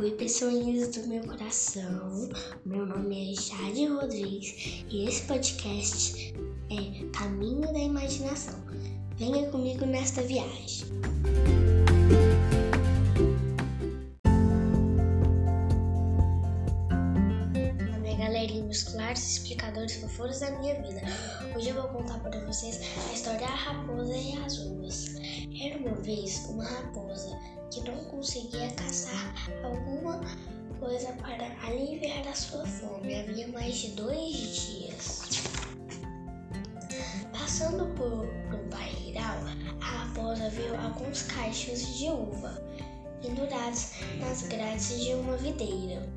Oi, pessoinhas do meu coração. Meu nome é Jade Rodrigues e esse podcast é Caminho da Imaginação. Venha comigo nesta viagem. Claros explicadores foforos da minha vida. Hoje eu vou contar para vocês a história da raposa e as uvas. Era uma vez uma raposa que não conseguia caçar alguma coisa para aliviar a sua fome. Havia mais de dois dias. Passando por um barreiral, a raposa viu alguns cachos de uva pendurados nas grades de uma videira.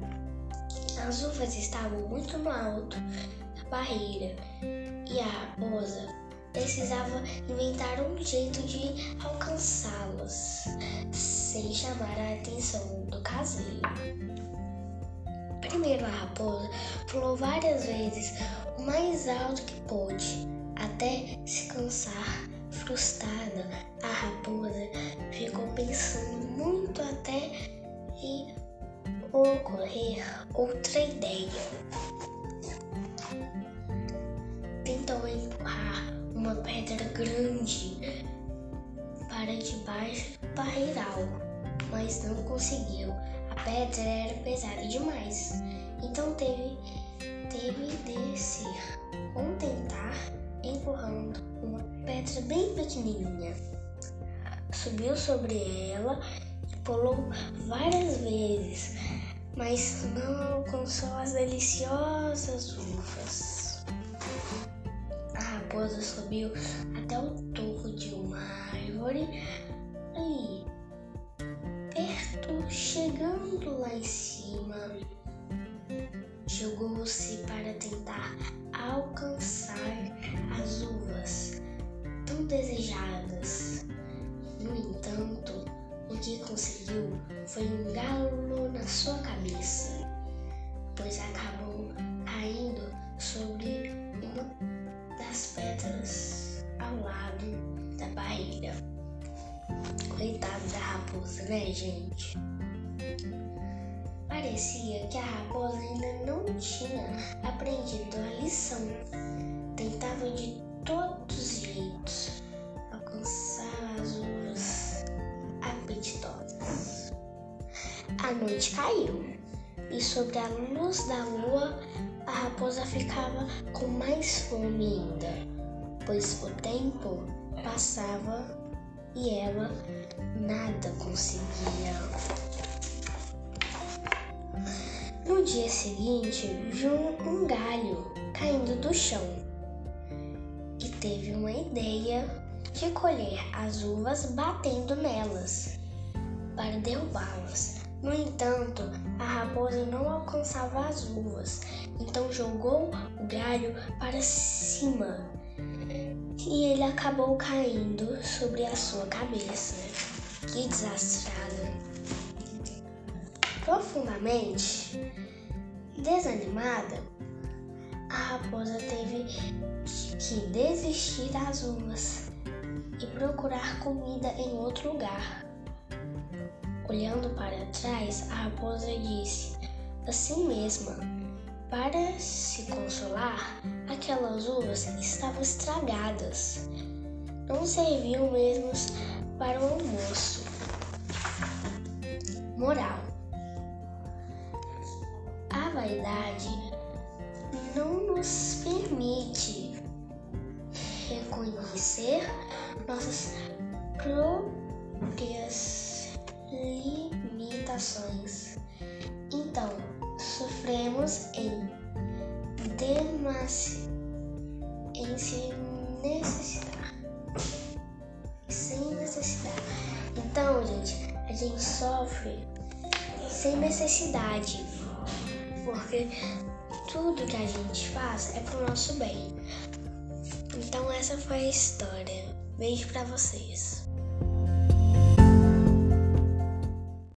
As uvas estavam muito no alto da barreira e a raposa precisava inventar um jeito de alcançá-los sem chamar a atenção do caseiro. Primeiro a raposa pulou várias vezes o mais alto que pôde, até se cansar. Frustrada, a raposa ficou pensando muito até e ocorrer outra ideia. Tentou empurrar uma pedra grande para debaixo do barreiral, mas não conseguiu. A pedra era pesada demais, então teve, teve de ser contentar empurrando uma pedra bem pequenininha. Subiu sobre ela pulou várias vezes, mas não alcançou as deliciosas uvas. A raposa subiu até o topo de uma árvore ali, perto, chegando lá em cima. Jogou-se para tentar alcançar as uvas tão desejadas. Foi um galo na sua cabeça, pois acabou caindo sobre uma das pedras ao lado da barreira. Coitado da raposa, né, gente? Parecia que a raposa ainda não tinha aprendido a lição. Tentava de todos A noite caiu e sobre a luz da lua a raposa ficava com mais fome ainda, pois o tempo passava e ela nada conseguia. No dia seguinte, viu um galho caindo do chão e teve uma ideia de colher as uvas batendo nelas para derrubá-las. No entanto, a raposa não alcançava as uvas, então jogou o galho para cima e ele acabou caindo sobre a sua cabeça. Que desastrada! Profundamente desanimada, a raposa teve que desistir das uvas e procurar comida em outro lugar. Olhando para trás, a raposa disse assim mesma: Para se consolar, aquelas uvas estavam estragadas. Não serviam mesmo para o almoço. Moral: A vaidade não nos permite reconhecer nossas próprias limitações. Então, sofremos em demasi em se necessitar. Sem necessidade. Então, gente, a gente sofre sem necessidade. Porque tudo que a gente faz é pro nosso bem. Então essa foi a história. Beijo para vocês.